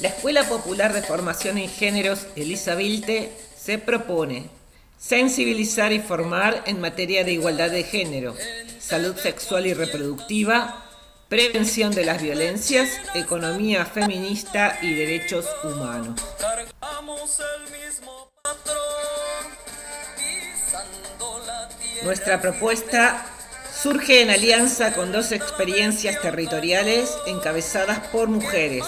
La Escuela Popular de Formación en Géneros Elisa Vilte se propone sensibilizar y formar en materia de igualdad de género, salud sexual y reproductiva, prevención de las violencias, economía feminista y derechos humanos. Nuestra propuesta surge en alianza con dos experiencias territoriales encabezadas por mujeres.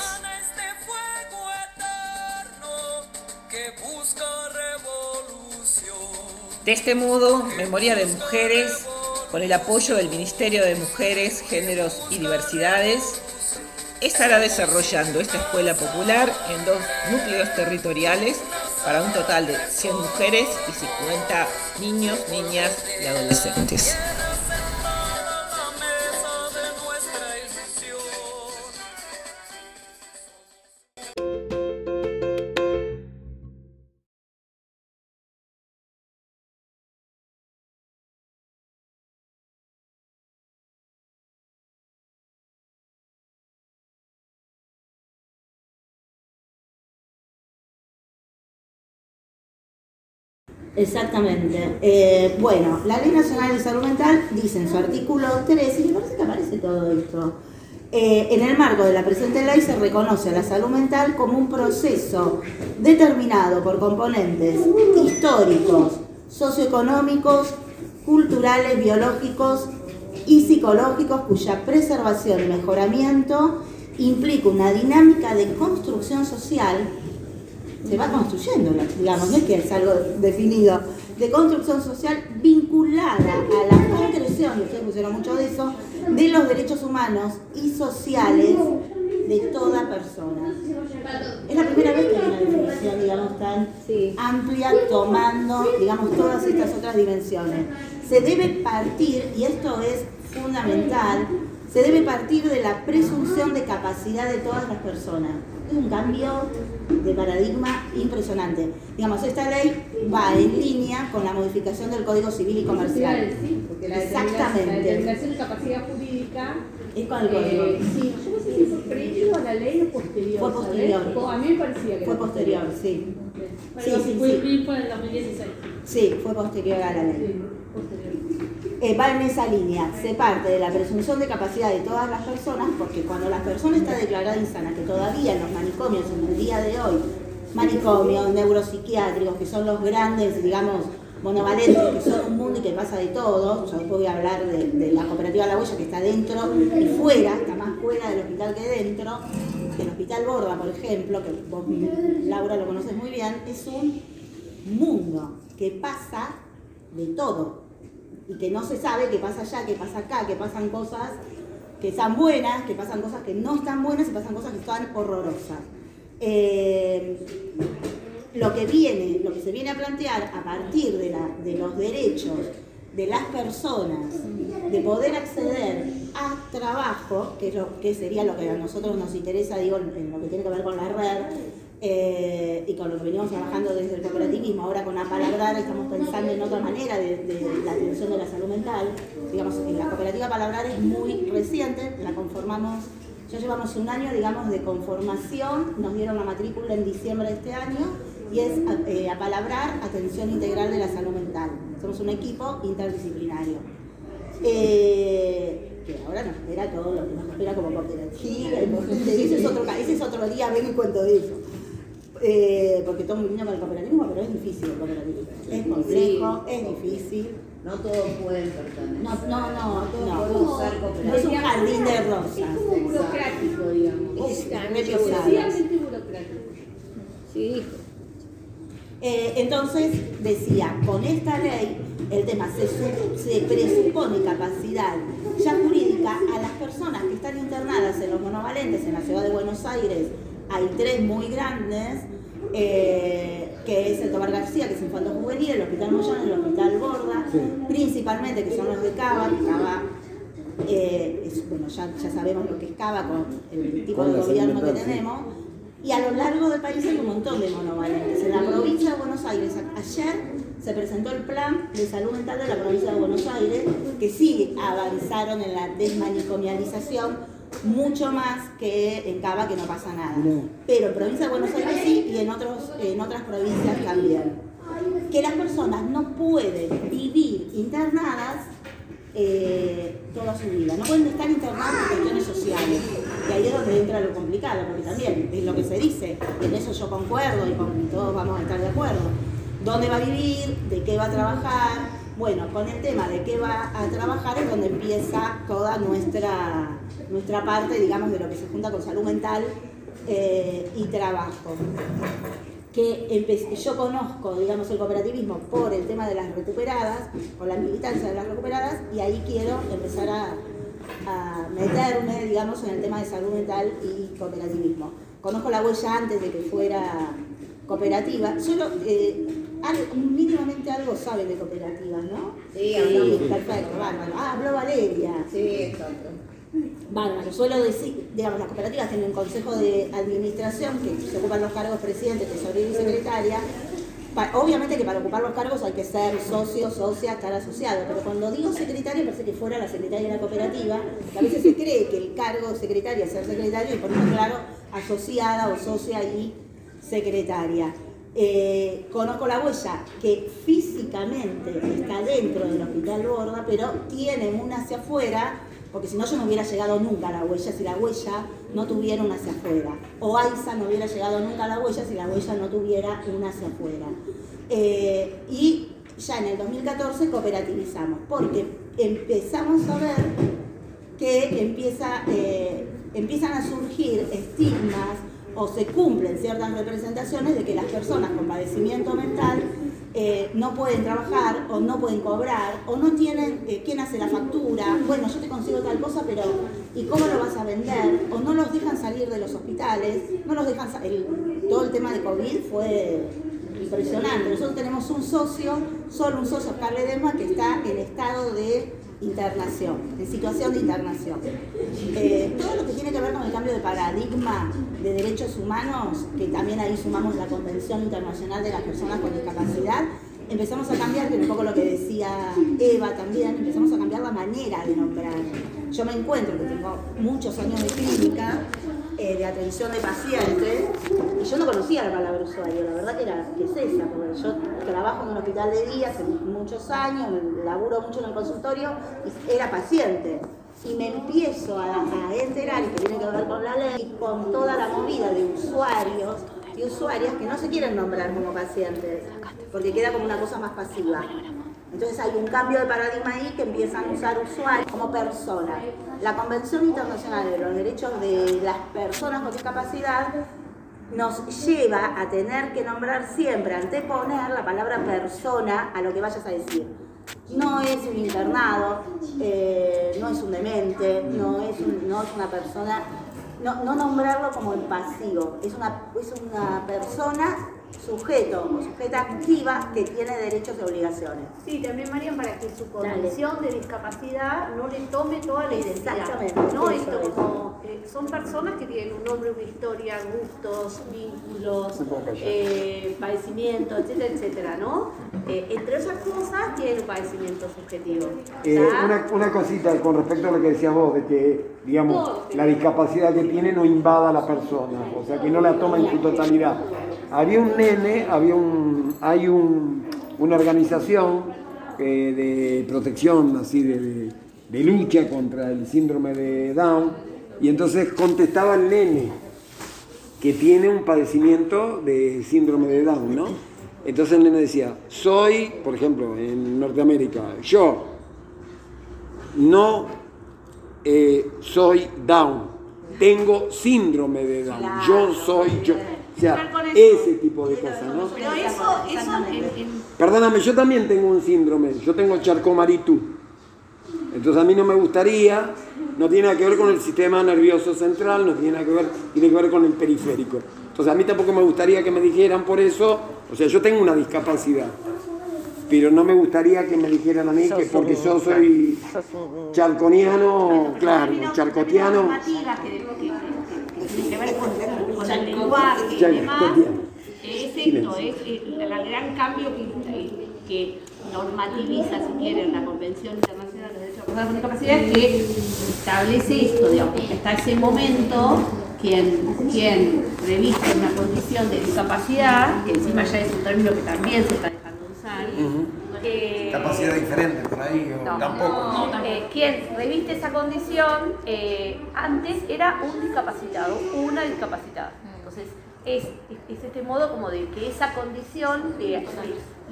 De este modo, Memoria de Mujeres, con el apoyo del Ministerio de Mujeres, Géneros y Diversidades, estará desarrollando esta escuela popular en dos núcleos territoriales para un total de 100 mujeres y 50 niños, niñas y adolescentes. Exactamente. Eh, bueno, la Ley Nacional de Salud Mental dice en su artículo 3, y me parece que aparece todo esto, eh, en el marco de la presente ley se reconoce a la salud mental como un proceso determinado por componentes históricos, socioeconómicos, culturales, biológicos y psicológicos cuya preservación y mejoramiento implica una dinámica de construcción social se va construyendo, digamos, no es que es algo definido, de construcción social vinculada a la concreción, y ustedes pusieron mucho de eso, de los derechos humanos y sociales de toda persona. Es la primera vez que hay una definición, digamos, tan amplia, tomando, digamos, todas estas otras dimensiones. Se debe partir, y esto es fundamental, se debe partir de la presunción de capacidad de todas las personas un cambio de paradigma impresionante. Digamos, esta ley va en línea con la modificación del Código Civil y Comercial. porque la Exactamente. La determinación de capacidad jurídica es con el código. Eh, sí, yo no sé si fue previo a la ley o posterior. Fue posterior. A mí me parecía que fue posterior, sí. sí, sí, fue, sí. en 2016. Sí, fue posterior a la ley. Eh, va en esa línea. Se parte de la presunción de capacidad de todas las personas, porque cuando la persona está declarada insana, que todavía en los manicomios, en el día de hoy, manicomios, neuropsiquiátricos, que son los grandes, digamos, monovalentes, que son un mundo y que pasa de todo, yo después voy a hablar de, la cooperativa La Huella, que está dentro y fuera, está más fuera del hospital que dentro, que el hospital Borda, por ejemplo, que vos, Laura, lo conoces muy bien, es un mundo que pasa de todo, y que no se sabe qué pasa allá, qué pasa acá, que pasan cosas que están buenas, que pasan cosas que no están buenas y pasan cosas que están horrorosas. Eh, lo que viene, lo que se viene a plantear a partir de, de los derechos de las personas de poder acceder a trabajo, que, es lo, que sería lo que a nosotros nos interesa, digo, en lo que tiene que ver con la red, eh, y con lo que venimos trabajando desde el cooperativismo, ahora con la Palabrar estamos pensando en otra manera de, la atención de la salud mental. Digamos, la cooperativa Palabrar es muy reciente, la conformamos, ya llevamos un año, digamos, de conformación, nos dieron la matrícula en diciembre de este año y es eh, a Palabrar Atención Integral de la Salud Mental. Somos un equipo interdisciplinario. Eh, que ahora nos espera todo lo que nos espera como cooperativa, ese es otro, ese es otro día, ven y cuento de eso. Eh, porque todo muy lindo con el cooperativismo, pero es difícil el cooperativismo. Es complejo, es difícil. No todos pueden pertenecer. No, no, no. No todos no. pueden usar cooperativismo. Es un jardín de rosas. Es como burocrático, digamos. Es excesivamente burocrático. Sí. Eh, entonces, decía, con esta ley, el tema se, se presupone capacidad ya jurídica a las personas que están internadas en los monovalentes en la ciudad de Buenos Aires hay tres muy grandes, eh, que es el Tobar García, que es Infanto Juvenil, el Hospital Moyano, el Hospital Borda, principalmente que son los de Cava, Cava eh, bueno, ya, sabemos lo que es Cava con el tipo de gobierno que tenemos, y a lo largo del país hay un montón de monovalentes. En la provincia de Buenos Aires, ayer se presentó el plan de salud mental de la provincia de Buenos Aires, que sí avanzaron en la desmanicomialización mucho más que en Cava, que no pasa nada. Pero en provincia de Buenos Aires sí y en, otros, en otras provincias también. Que las personas no pueden vivir internadas eh, toda su vida. No pueden estar internadas por cuestiones sociales. Y ahí es donde entra lo complicado, porque también es lo que se dice, en eso yo concuerdo y con, todos vamos a estar de acuerdo. ¿Dónde va a vivir? ¿De qué va a trabajar? Bueno, con el tema de qué va a trabajar es donde empieza toda nuestra, nuestra parte, digamos, de lo que se junta con salud mental eh, y trabajo que yo conozco, digamos, el cooperativismo por el tema de las recuperadas, por la militancia de las recuperadas, y ahí quiero empezar a, meterme, digamos, en el tema de salud mental y cooperativismo. Conozco la huella antes de que fuera cooperativa, solo eh, mínimamente algo sabe de cooperativas, ¿no? Sí, sí. perfecto, bárbaro. Ah, habló Valeria. Sí, exacto. Bárbaro, suelo decir, digamos, las cooperativas tienen un consejo de administración que se ocupan los cargos presidente, tesorero y secretaria. obviamente que para ocupar los cargos hay que ser socio, socia, estar asociado, pero cuando digo secretaria parece que fuera la secretaria de la cooperativa, que a veces se cree que el cargo secretaria es ser secretario y por eso claro, asociada o socia y secretaria. Eh, conozco la huella que físicamente está dentro del hospital Borda, pero tiene una hacia afuera porque si no yo no hubiera llegado nunca a la huella si la huella no tuviera una hacia afuera. O AISA no hubiera llegado nunca a la huella si la huella no tuviera una hacia afuera. Eh, y ya en el 2014 cooperativizamos, porque empezamos a ver que empieza, eh, empiezan a surgir estigmas o se cumplen ciertas representaciones de que las personas con padecimiento mental eh, no pueden trabajar o no pueden cobrar o no tienen eh, quién hace la factura, bueno, yo te consigo tal cosa, pero ¿y cómo lo vas a vender? O no los dejan salir de los hospitales, no los dejan el, todo el tema de COVID fue impresionante. Nosotros tenemos un socio, solo un socio, Carle Dema, que está en estado de internación, en situación de internación. Eh, todo lo que tiene que ver con el cambio de paradigma de derechos humanos, que también ahí sumamos la Convención Internacional de las Personas con Discapacidad, empezamos a cambiar, que un poco lo que decía Eva también, empezamos a cambiar la manera de nombrar. Yo me encuentro, que tengo muchos años de clínica, eh, de atención de pacientes, y yo no conocía la palabra usuario, la verdad que, era, que es esa, porque yo trabajo en un hospital de día hace muchos años, laburo mucho en el consultorio, y era paciente. Y me empiezo a, a enterar, y que tiene que ver con la ley, con toda la movida de usuarios y usuarias que no se quieren nombrar como pacientes, porque queda como una cosa más pasiva. Entonces hay un cambio de paradigma ahí que empiezan a usar usuarios como personas. La Convención Internacional de los Derechos de las Personas con Discapacidad nos lleva a tener que nombrar siempre, anteponer la palabra persona a lo que vayas a decir. No es un internado, eh, no es un demente, no es, no es una persona, no, no nombrarlo como el pasivo, es una, es una persona sujeto o sujeta activa que tiene derechos y obligaciones. Sí, también Marian, para que su condición de discapacidad no le tome toda la identidad. Exactamente. No, esto como, eh, son personas que tienen un nombre, una historia, gustos, vínculos, eh, padecimientos, etcétera, etcétera, ¿no? Eh, entre esas cosas tienen un padecimiento subjetivo. Una, una, cosita con respecto a lo que decías vos, de que, digamos, la discapacidad que tiene no invada a la persona, o sea, que no la toma en su totalidad había un nene, había un, hay un, una organización eh, de protección, así de, de, lucha contra el síndrome de Down, y entonces contestaba el nene que tiene un padecimiento de síndrome de Down, ¿no? Entonces el nene decía, soy, por ejemplo, en Norteamérica, yo no eh, soy Down, tengo síndrome de Down, yo soy yo ese tipo de cosas, ¿no? Pero eso, eso Perdóname, yo también tengo un síndrome, yo tengo charcomaritú. Entonces a mí no me gustaría, no tiene nada que ver con el sistema nervioso central, no tiene nada que ver, tiene que ver con el periférico. Entonces a mí tampoco me gustaría que me dijeran por eso, o sea, yo tengo una discapacidad, pero no me gustaría que me dijeran a mí que porque yo soy charconiano, claro, charcotiano el lenguaje y demás, es esto, es el, gran cambio que, que normativiza, si quieren, la Convención Internacional de los Derechos personas con discapacidad que establece esto, digamos, que hasta ese momento quien, quien reviste una condición de discapacidad, que encima ya es un término que también se está dejando usar, eh, Capacidad diferente por ahí, o no, tampoco. eh, quien reviste esa condición eh, antes era un discapacitado, una discapacitada. Entonces, es, es- es este modo como de que esa condición le-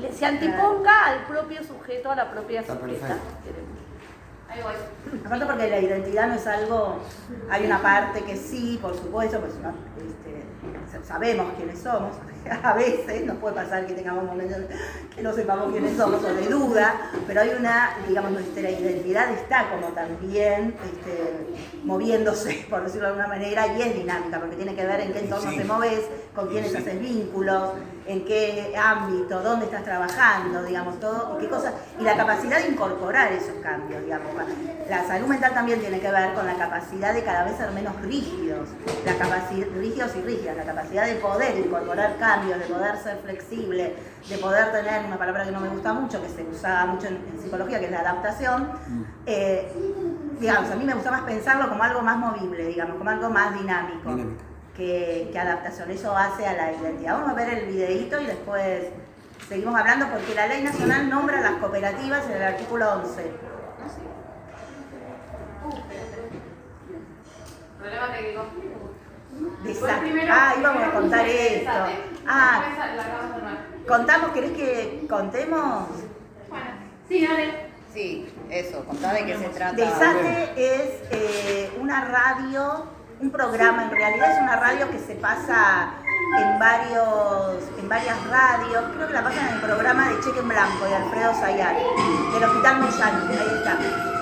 le- se anteponga al propio sujeto, a la propia sujeta. perfecto. Aparte porque la identidad no es algo, hay una parte que sí, por supuesto, pues no, este, sabemos quiénes somos, a veces nos puede pasar que tengamos momentos que no sepamos quiénes somos o de duda, pero hay una, digamos, nuestra identidad está como también este, moviéndose, por decirlo de alguna manera, y es dinámica, porque tiene que ver en qué entorno Sí. te moves, con quiénes Sí. haces vínculos, en qué ámbito, dónde estás trabajando, digamos, todo, y qué cosas, y la capacidad de incorporar esos cambios, digamos. La salud mental también tiene que ver con la capacidad de cada vez ser menos rígidos, la capacidad, rígidos y rígidas, la capacidad de poder incorporar cambios, de poder ser flexible, de poder tener una palabra que no me gusta mucho, que se usaba mucho en, en psicología, que es la adaptación. Eh, digamos, a mí me gusta más pensarlo como algo más movible, digamos, como algo más dinámico Dinámico. Que, que adaptación. Eso hace a la identidad. Vamos a ver el videíto y después seguimos hablando porque la ley nacional nombra las cooperativas en el artículo 11. Problema técnico. Ah, íbamos a contar esto. Ah, La acabamos de armar. contamos, ¿querés que contemos? Bueno, sí, dale. Sí, eso, contá de qué se trata. Desate es eh, una radio, un programa, en realidad es una radio que se pasa en varios, en varias radios, creo que la pasan en el programa de Cheque en Blanco de Alfredo Sayar, del Hospital Moyano, ahí está.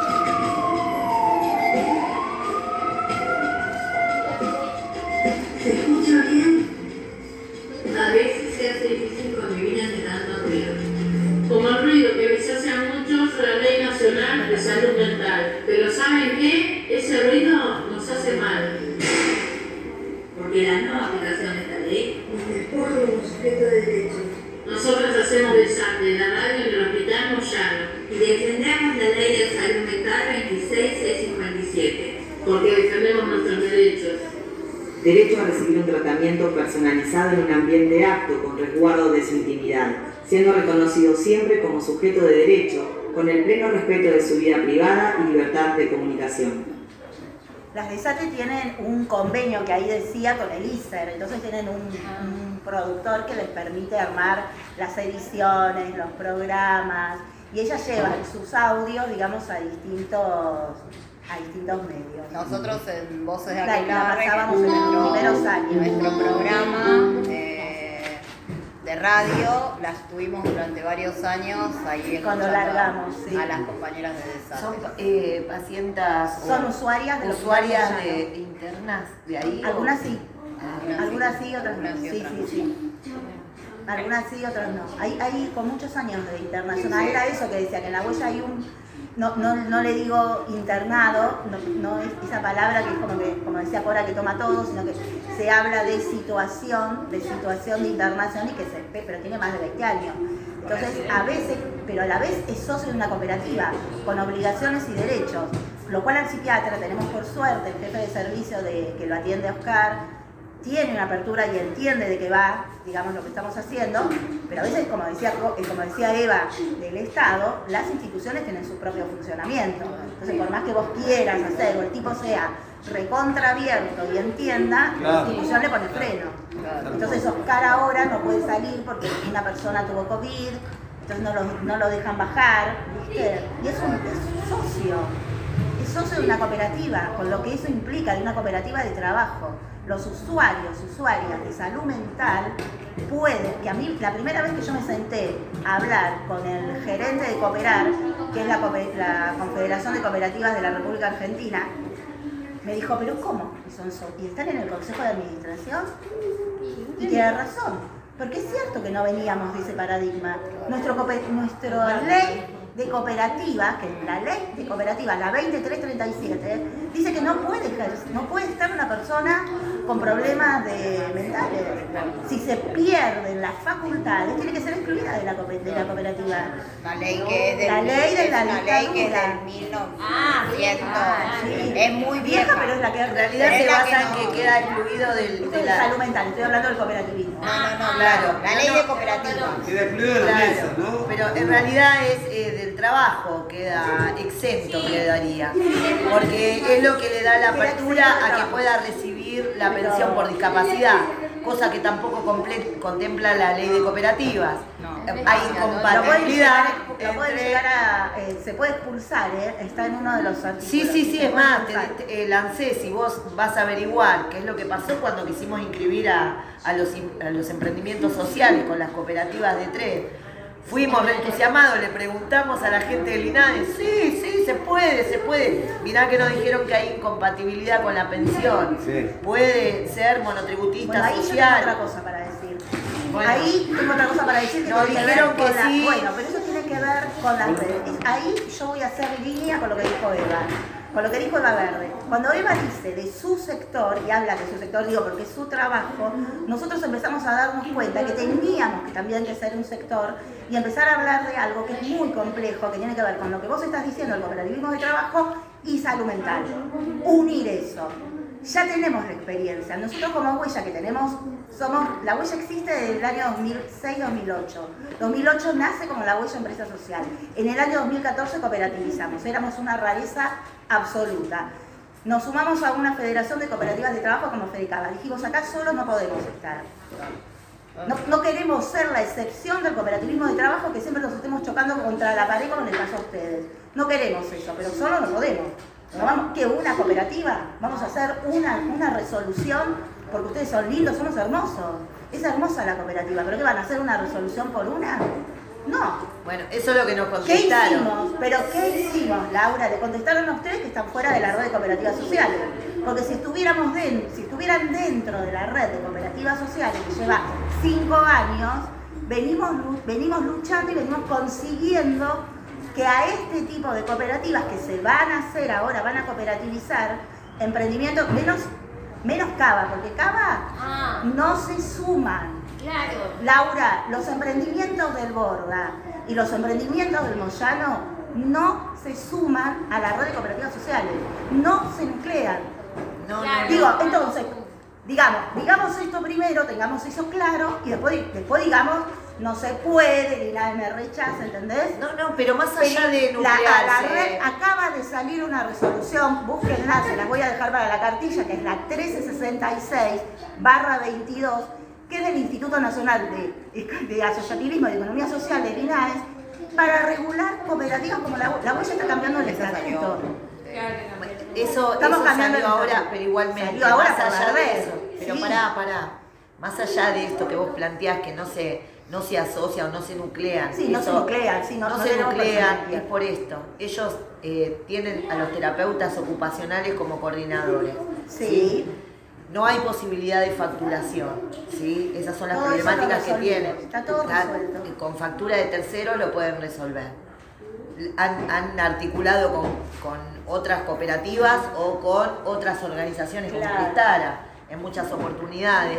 Porque defendemos nuestros derechos. Derecho a recibir un tratamiento personalizado en un ambiente apto con resguardo de su intimidad, siendo reconocido siempre como sujeto de derecho, con el pleno respeto de su vida privada y libertad de comunicación. Las de SATE tienen un convenio que ahí decía con el ISER, entonces tienen un, un productor que les permite armar las ediciones, los programas, y ellas llevan sus audios, digamos, a distintos, a distintos medios. Nosotros en Voces de Aquelarre, pasábamos en los nuestro- primeros años. Nuestro programa eh, de radio, las tuvimos durante varios años ahí Cuando largamos, sí. a las compañeras de desastre. Son eh, pacientas Son usuarias de usuarias de internas de ahí. Algunas sí, algunas sí, otras no. Algunas sí, Sí, sí. Algunas sí, otras no. Hay, hay con muchos años de internacional. Era eso que decía, que en la huella hay un, no, no, no le digo internado, no, no es esa palabra que es como, que, como decía Cora que toma todo, sino que se habla de situación, de situación de internación y que se, pero tiene más de 20 años. Entonces, a veces, pero a la vez es socio de una cooperativa con obligaciones y derechos, lo cual al psiquiatra tenemos por suerte, el jefe de servicio de, que lo atiende Oscar, tiene una apertura y entiende de qué va, digamos, lo que estamos haciendo, pero a veces, como decía, Co- eh, como decía Eva, del Estado, las instituciones tienen su propio funcionamiento. Entonces, por más que vos quieras hacer o el tipo sea recontra abierto y entienda, la institución le pone freno. Claro. Entonces, Oscar ahora no puede salir porque una persona tuvo COVID, entonces no lo, no lo dejan bajar, ¿viste? Y es un es socio, es socio de una cooperativa, con lo que eso implica, de una cooperativa de trabajo. Los usuarios, usuarias de salud mental pueden, que a mí la primera vez que yo me senté a hablar con el gerente de Cooperar, que es la, Confederación de Cooperativas de la República Argentina, me dijo, pero ¿cómo? ¿Y, son so- ¿Y están en el Consejo de Administración? Y tiene razón, porque es cierto que no veníamos de ese paradigma. Nuestra ley de cooperativas, que la ley de cooperativas, la 2337, dice que no puede, no puede estar una persona con problemas de mentales. Si se pierden las facultades, tiene que ser excluida de la, de la cooperativa. La ley que es del, La ley de la una ley que es del 1900. Ah, sí. Es muy Vieja, vieja. pero es la que En realidad se la basa que en no- que queda excluido del, Esto de la... salud mental, estoy hablando del cooperativismo. No, no, no, Claro. La ley de cooperativa. Queda excluido de la mesa, ¿no? pero en realidad es eh, del trabajo, queda exento quedaría, porque es lo que le da la apertura a que pueda recibir la pensión por discapacidad, cosa que tampoco contempla la ley de cooperativas. Eh, Hay incompatibilidad eh, se puede expulsar, ¿eh? está en uno de los artículos. Sí, sí, sí, es más, te, te- eh, lancé, si vos vas a averiguar qué es lo que pasó cuando quisimos inscribir a, a los, im- a los emprendimientos sociales con las cooperativas de tres. Fuimos reentusiasmados, le preguntamos a la gente del INADE, sí, sí, se puede, se puede. Mirá que nos dijeron que hay incompatibilidad con la pensión. Sí. Puede ser monotributista Bueno, ahí yo tengo social. otra cosa para decir. Bueno. ahí tengo otra cosa para decir que Nos tiene dijeron ver con que la- sí. Bueno, pero eso tiene que ver con las redes. Es- Ahí yo voy a hacer línea con lo que dijo Eva. Con lo que dijo Eva Verde. Cuando Eva dice de su sector, y habla de su sector, digo porque es su trabajo, nosotros empezamos a darnos cuenta que teníamos que también que ser un sector y empezar a hablar de algo que es muy complejo, que tiene que ver con lo que vos estás diciendo, el cooperativismo de trabajo y salud mental. Unir eso. Ya tenemos la experiencia. Nosotros como huella que tenemos, somos, la huella existe desde el año 2006-2008. 2008 nace como la huella empresa social. En el año 2014 cooperativizamos. Éramos una rareza absoluta. Nos sumamos a una federación de cooperativas de trabajo como Fedicaba. Dijimos, acá solo no podemos estar. No, no queremos ser la excepción del cooperativismo de trabajo que siempre nos estemos chocando contra la pared como les pasó a ustedes. No queremos eso, pero solo no podemos. Vamos, ¿Qué? ¿Una cooperativa? Vamos a hacer una, una resolución porque ustedes son lindos, somos hermosos. Es hermosa la cooperativa, pero ¿qué van a hacer una resolución por una? No. Bueno, eso es lo que nos ¿Qué contestaron. hicimos? ¿Pero qué hicimos, Laura? Le contestaron a ustedes que están fuera de la red de cooperativas sociales. Porque si estuviéramos den- si estuvieran dentro de la red de cooperativas sociales que lleva cinco años, venimos, venimos luchando y venimos consiguiendo que a este tipo de cooperativas que se van a hacer ahora, van a cooperativizar, emprendimientos, menos, menos Cava, porque Cava Ah, no se suman. claro. Laura, los emprendimientos del Borda y los emprendimientos del Moyano no se suman a la red de cooperativas sociales, no se nuclean. No, Claro. Digo, entonces, digamos, digamos esto primero, tengamos eso claro y después, después digamos, no se puede, ni nadie me rechaza, ¿entendés? No, no, pero más allá de La- la red acaba de salir una resolución, búsquenla, se las voy a dejar para la cartilla, que es la 1366 barra 22, que es del Instituto Nacional de, de Asociativismo y Economía Social de INAES, para regular cooperativas como la, la huella está cambiando el estatuto. Eso, Estamos eso cambiando salió ahora, pero igualmente, ahora más allá de eso. Pero Sí. pará, pará. Más allá de esto que vos planteás que no se, no se asocia o no se nuclean. Sí, no se nuclean, sí, no- no no se nuclean, es por esto. Ellos eh, tienen a los terapeutas ocupacionales como coordinadores. Sí. No hay posibilidad de facturación, ¿sí? Esas son las Todo problemáticas que tienen. está todo resuelto. Con factura de tercero lo pueden resolver. Han, han articulado con, con otras cooperativas o con otras organizaciones como. Cristara en muchas oportunidades,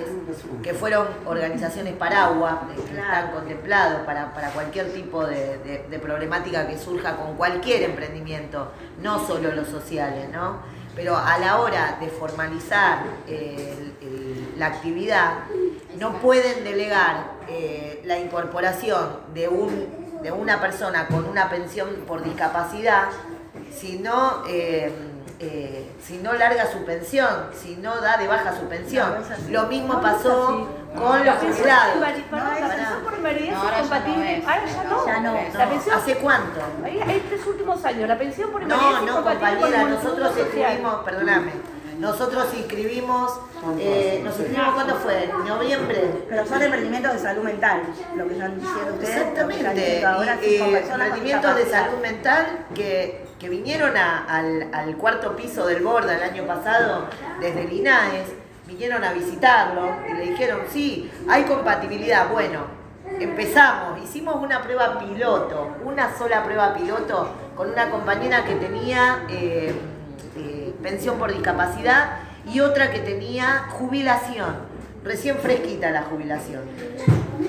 que fueron organizaciones paraguas, que están contemplados para, para cualquier tipo de, de- de problemática que surja con cualquier emprendimiento, no solo los sociales, ¿no? Pero a la hora de formalizar eh, el- el- la actividad, no pueden delegar eh, la incorporación de, un, de una persona con una pensión por discapacidad si no, eh, eh, si no larga su pensión, si no da de baja su pensión. No. Lo mismo No, pasó con los jubilados. No, la pensión por invalidez No, es no compatible. Ahora ya no. Ya no. La No, pensión, ¿Hace cuánto? tres últimos años. La pensión por invalidez No, es no, compatible con compañera, el nosotros inscribimos, perdóname, nosotros inscribimos, eh, nos inscribimos, ¿cuándo fue? ¿En noviembre? Pero son emprendimientos de salud mental, lo que están diciendo ustedes. Exactamente, ahora, y, eh, emprendimientos de salud mental que, que vinieron a- al, al cuarto piso del Borda el año pasado desde el INAES, vinieron a visitarlo y le dijeron, sí, hay compatibilidad. Bueno, empezamos, hicimos una prueba piloto, una sola prueba piloto con una compañera que tenía eh, pensión por discapacidad y otra que tenía jubilación, recién fresquita la jubilación.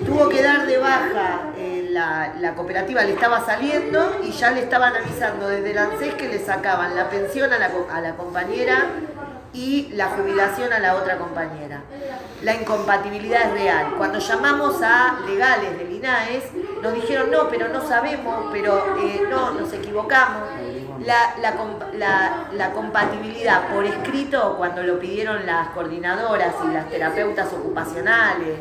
Tuvo que dar de baja, eh, la, cooperativa le estaba saliendo y ya le estaban avisando desde el ANSES que le sacaban la pensión a la, co- a la compañera y la jubilación a la otra compañera. La incompatibilidad es real. Cuando llamamos a legales del INAES, nos dijeron, no, pero no sabemos, pero eh, no, nos equivocamos. La, la la- la compatibilidad por escrito, cuando lo pidieron las coordinadoras y las terapeutas ocupacionales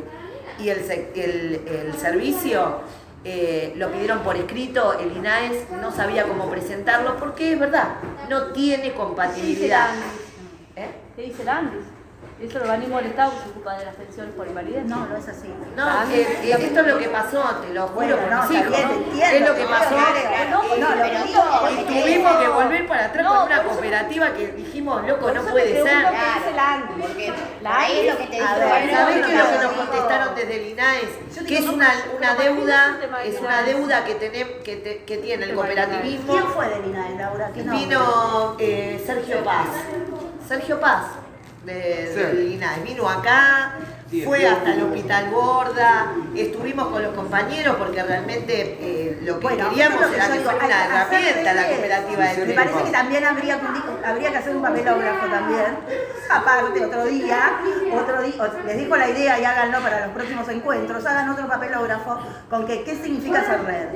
y el, el- el servicio, eh, lo pidieron por escrito, el INAES no sabía cómo presentarlo, porque es verdad, no tiene compatibilidad. ¿Eh? ¿Qué dice el Andis? ¿Eso el organismo del Estado se ocupa de las pensiones por invalidez? No, no es así. No, eh, eh, esto es lo que pasó, te lo juro Bueno, por no, hijos. bien, entiendo, es lo que pasó. No, no, lo que digo es Y que- tuvimos que volver para atrás No, con una cooperativa que dijimos, loco, no puede ser. Porque La ahí es lo que te A dijo. ¿Sabés qué es lo que nos contestaron desde el INAES? Que es una, una ¿por qué deuda, es una INAES? deuda que, tenem- que, te- que tiene el cooperativismo. ¿Quién fue del INAE, Laura? Vino eh, Sergio Paz. Sergio Paz de, INAE. Vino acá, fue hasta el Hospital Borda, estuvimos con los compañeros porque realmente eh, lo que Bueno, queríamos lo que era que fuera una herramienta la cooperativa de Me parece que también habría habría que hacer un papelógrafo también, aparte otro día, otro día, les digo la idea y háganlo para los próximos encuentros, hagan otro papelógrafo con que qué significa hacer red,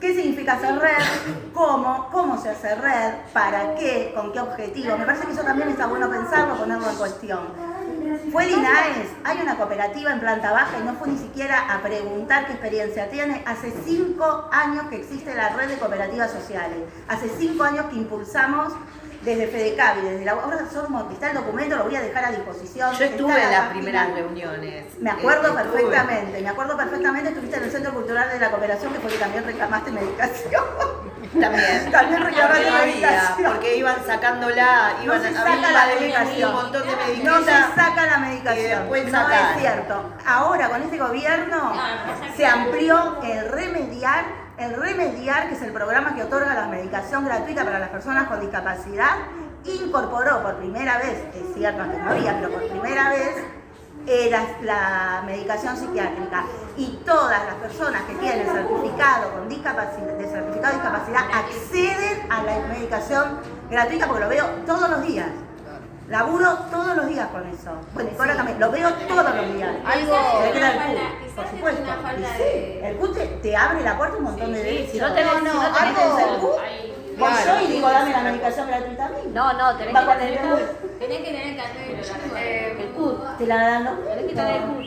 qué significa hacer red, cómo, cómo se hace red, para qué, con qué objetivo. Me parece que eso también está bueno pensarlo, ponerlo en cuestión. Fue el INAES, hay una cooperativa en planta baja y no fue ni siquiera a preguntar qué experiencia tiene. Hace cinco años que existe la red de cooperativas sociales. Hace cinco años que impulsamos desde FEDECABI, desde la... Ahora somos, está el documento, lo voy a dejar a disposición. Yo estuve Está en la las primeras reuniones. Me acuerdo estuve. perfectamente, me acuerdo perfectamente, estuviste en el Centro Cultural de la Cooperación, que fue que también reclamaste medicación. También. También reclamaste no había, medicación. porque iban sacándola, No iban se había saca la medicación. un montón de No medicación. se saca la medicación. no sacar. es cierto. Ahora con este gobierno se amplió el remediar, el remediar, que es el programa que otorga la medicación gratuita para las personas con discapacidad, incorporó por primera vez, es cierto que no había, pero por primera vez eh, la, medicación psiquiátrica y todas las personas que tienen certificado con discapacidad, certificado de discapacidad acceden a la medicación gratuita porque lo veo todos los días. Laburo todos los días con eso. Bueno, y ahora también, lo veo todos los días. Algo- el Una CUT, falta- por supuesto. es una falta Y sí, de- el CUT te, te abre la puerta un montón de Sí, derechos. si no tenés, No, si no, no tenés algo- el CUT, Voy yo y digo, dame la medicación gratuita a mí. No, no, tenés que tener. Tenés que tener el de la El CUT. Te la dan los Tenés que tener el No. CUT.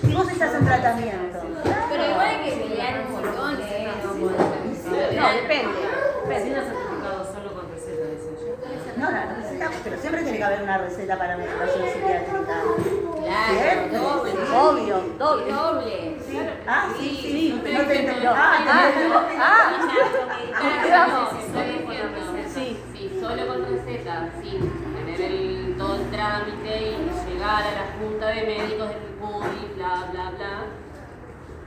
Si vos estás en tratamiento. Pero igual hay que pelear un montón, ¿eh? No, No, depende. No, la receta, pero siempre tiene que haber una receta para medicación psiquiátrica. Claro, doble. Obvio, doble. Doble. Ah, sí, sí, no te entendí. No. Ah, Ah, ah. Sí. Sí, solo con receta, sin tener el, todo el trámite y llegar a la junta de médicos del CUD y bla, bla, bla.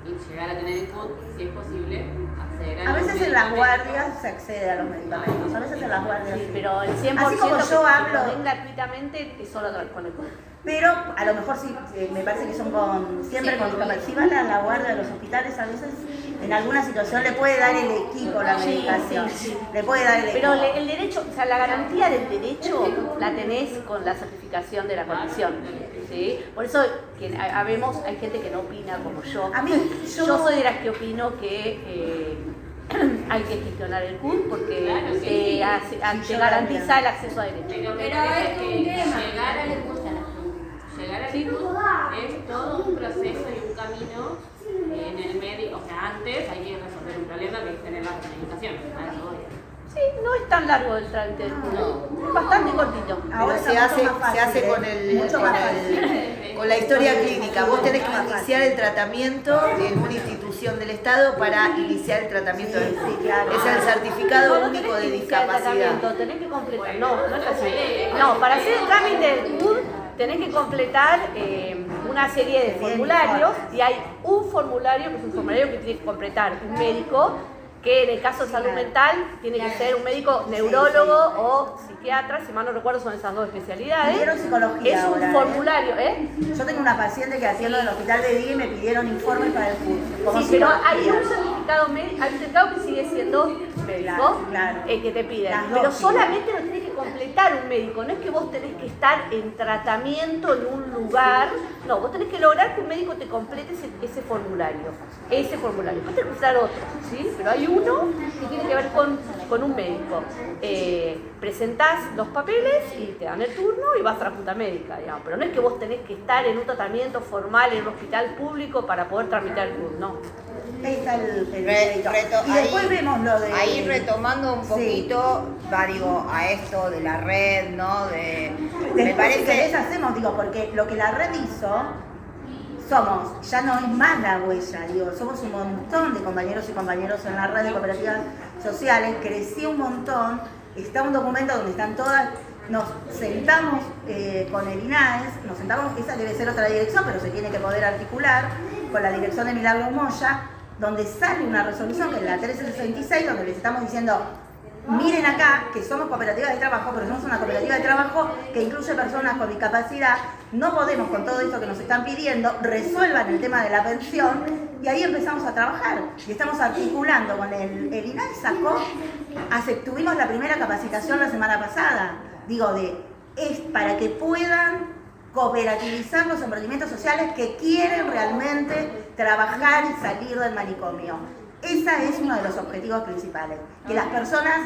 Y llegar a tener el CUD, si es posible, a veces en las guardias se accede a los medicamentos, a veces en las guardias Sí, sí. pero el 100% Así como que yo te hablo, gratuitamente es solo con el pero a lo mejor sí, eh, me parece que son con, siempre con discapacidad. Si van a la guardia de los hospitales, a veces en alguna situación le puede dar el equipo la medicación. sí, sí. Le puede dar el equipo. Pero el derecho, o sea, la garantía del derecho la tenés con la certificación de la condición. ¿sí? Por eso que habemos, hay gente que no opina como yo. A mí, yo- yo soy de las que opino que eh, hay que gestionar el CUT porque Claro, sí. eh, hace- a- Sí, te garantiza también. el acceso a derechos. Pero Pero es un que tema. llegar al CUD, llegar al es todo un proceso y un camino en el medio, antes hay que resolver un problema que es tener la voy. Sí, no es tan largo el trámite del CUT. Es bastante cortito. Ahora se hace, fácil, se hace ¿eh? con, el, Mucho con, más el- con la historia clínica. Vos tenés que iniciar el tratamiento en una institución del Estado para iniciar el tratamiento del Sí, claro. Es el certificado No, no único de discapacidad. Tenés que completar. No, no es así. No, para hacer el trámite del CUD tenés que completar eh, una serie de formularios y hay un formulario que es un formulario que tiene que completar un médico que en el caso de salud mental tiene que ser un médico neurólogo o psiquiatra, si mal no recuerdo son esas dos especialidades. Pidieron psicología Es un ahora, ¿eh? formulario, ¿eh? Yo tengo una paciente que atiendo en el hospital de Día y me pidieron informes para el curso. como Sí, pero hay un médico, hay un certificado que sigue siendo médico, Claro, eh, que te piden. Dos Pero solamente lo tenés que completar un médico, no es que vos tenés que estar en tratamiento en un lugar, no, vos tenés que lograr que un médico te complete ese, ese formulario, ese formulario. Vos tenés que usar otro, ¿sí? Pero hay uno que tiene que ver con, con un médico. Eh, presentás los papeles y te dan el turno y vas a la junta médica, digamos. Pero no es que vos tenés que estar en un tratamiento formal en un hospital público para poder tramitar el turno, no. Ahí está el, el Re- mérito. reto- y después ahí- vemos lo de... Ahí retomando un Sí. poquito, va digo, a esto de la red, ¿no? De, me Después, si querés, parece. hacemos, digo, porque lo que la red hizo, somos, ya no es más la huella, digo, somos un montón de compañeros y compañeros en la red de cooperativas sociales, creció un montón, está un documento donde están todas, nos sentamos eh, con el INAES, nos sentamos, esa debe ser otra dirección, pero se tiene que poder articular con la dirección de Milagro Moya, donde sale una resolución que es la 1366, donde les estamos diciendo, Miren acá que somos cooperativa de trabajo, pero somos una cooperativa de trabajo que incluye personas con discapacidad. No podemos con todo esto que nos están pidiendo, resuelvan el tema de la pensión y ahí empezamos a trabajar. Y estamos articulando con el, el INAI sacó, tuvimos la primera capacitación la semana pasada, digo, de es para que puedan cooperativizar los emprendimientos sociales que quieren realmente trabajar y salir del manicomio. Ese es uno de los objetivos principales, que las personas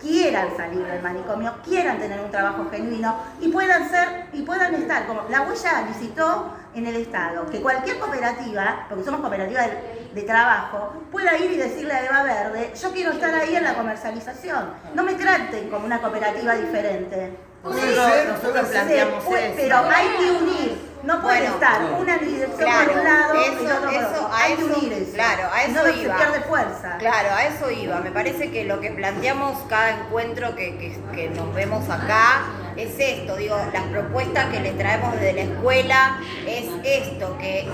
quieran salir del manicomio, quieran tener un trabajo genuino y puedan ser y puedan estar como la huella licitó en el Estado, que cualquier cooperativa, porque somos cooperativa de, de trabajo, pueda ir y decirle a Eva Verde, yo quiero estar ahí en la comercialización, no me traten como una cooperativa diferente. Nosotros, nosotros Se planteamos eso. pero hay que unir, no puede Bueno, estar una dirección claro, por un lado y eso- por eso- otro. a Hay que eso- unir eso. claro, a eso no, iba. se pierde fuerza. Claro, a eso iba. Me parece que lo que planteamos cada encuentro que, que- que nos vemos acá es esto. Digo, las propuestas que le traemos desde la escuela es esto, que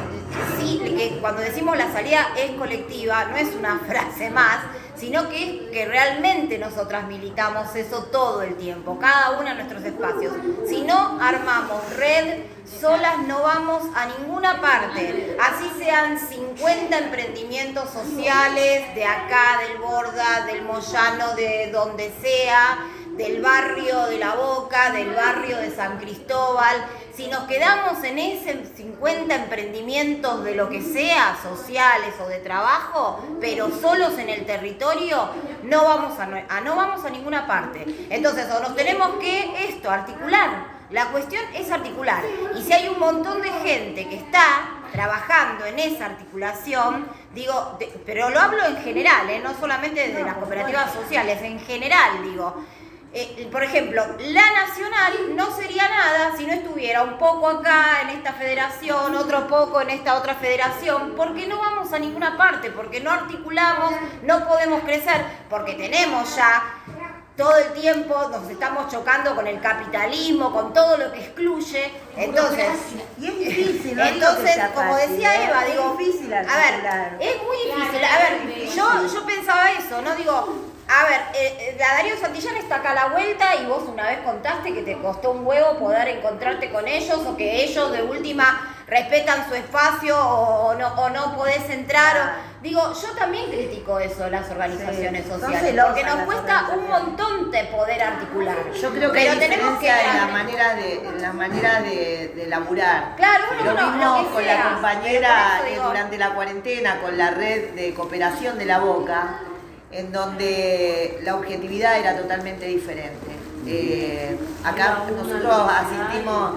sí, que cuando decimos la salida es colectiva, no es una frase más, sino que que realmente nosotras militamos eso todo el tiempo, cada uno en nuestros espacios. Si no armamos red, solas no vamos a ninguna parte. Así sean 50 emprendimientos sociales de acá, del Borda, del Moyano, de donde sea, del barrio de La Boca, del barrio de San Cristóbal. Si nos quedamos en ese 50 emprendimientos de lo que sea, sociales o de trabajo, pero solos en el territorio, no vamos a, no vamos a ninguna parte. Entonces, nos tenemos que esto, articular. La cuestión es articular. Y si hay un montón de gente que está trabajando en esa articulación, digo, pero lo hablo en general, ¿eh? no solamente desde las cooperativas sociales, en general digo. Eh, por ejemplo, la nacional no sería nada si no estuviera un poco acá en esta federación, otro poco en esta otra federación, porque no vamos a ninguna parte, porque no articulamos, no podemos crecer, porque tenemos ya todo el tiempo, nos estamos chocando con el capitalismo, con todo lo que excluye, entonces... Y es difícil, no Entonces, como decía ¿eh? Eva, Es digo, difícil a ver, es muy difícil. A ver, yo, yo pensaba eso, ¿no? Digo, a ver, eh, eh, la Darío Santillán está acá a la vuelta y vos una vez contaste que te costó un huevo poder encontrarte con ellos o que ellos de última respetan su espacio o, o no, o no podés entrar. o- digo, yo también critico eso, las organizaciones Sí, sociales, porque nos cuesta un montón de poder articular. Yo creo que Pero tenemos que en la manera de, en la manera de, de laburar. Claro, uno, Lo mismo con sea, la compañera digo- durante la cuarentena, con la red de cooperación de la Boca, en donde la objetividad era totalmente diferente. Eh, acá nosotros asistimos,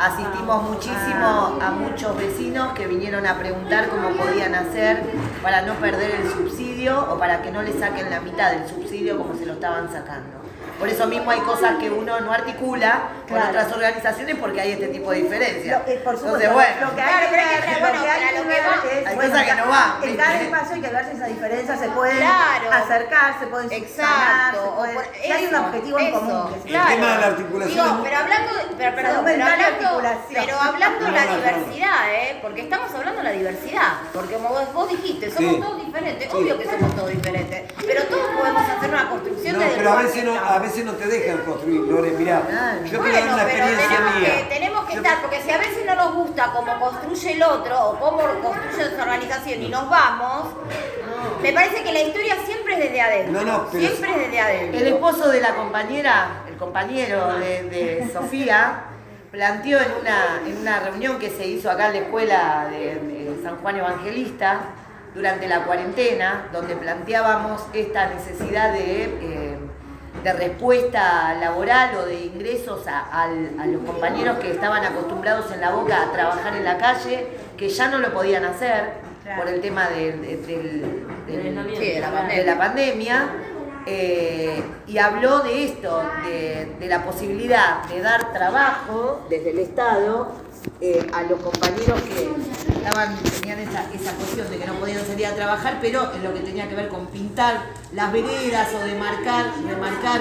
asistimos muchísimo a muchos vecinos que vinieron a preguntar cómo podían hacer para no perder el subsidio o para que no le saquen la mitad del subsidio como se lo estaban sacando. Por eso mismo hay cosas que uno no articula con Claro. otras organizaciones porque hay este tipo de diferencias. Lo- eh, por supuesto, Entonces, bueno. lo que hay que Claro, que lo bueno, que hay que lo que ver va. es, Hay bueno, cosas que no van, En cada espacio hay que ver si esas diferencias se pueden Claro. acercar, se pueden subsanar, Exacto. se o pueden- por- hay un eso, objetivo en común. que se- El tema de la articulación Digo, pero hablando, de- pero, perdón, pero hablando, articulación. pero hablando de No, la diversidad, ¿eh? Porque estamos hablando de la diversidad. Porque como vos, vos dijiste, somos Sí. todos diferentes. Sí. Obvio que somos todos diferentes. Pero todos podemos hacer una construcción No, el pero veces no, a veces no te dejan construir, Lore, mirá, yo te Bueno, una pero experiencia tenemos mía. que, tenemos que Yo- estar, porque si a veces no nos gusta cómo construye el otro o cómo construye esa organización y nos vamos, me parece que la historia siempre es desde adentro. No, no, pero- siempre es desde adentro. El esposo de la compañera, el compañero de, de Sofía, planteó en una, en una reunión que se hizo acá en la escuela de, de San Juan Evangelista durante la cuarentena, donde planteábamos esta necesidad de, eh, de respuesta laboral o de ingresos a, los compañeros que estaban acostumbrados en la boca a trabajar en la calle, que ya no lo podían hacer por el tema Sí, de la de pandemia. la pandemia eh, y habló de esto, de, de la posibilidad de dar trabajo desde el Estado eh, a los compañeros que tenían esa, esa cuestión de que no podían salir a trabajar, pero en lo que tenía que ver con pintar las veredas o de marcar, de marcar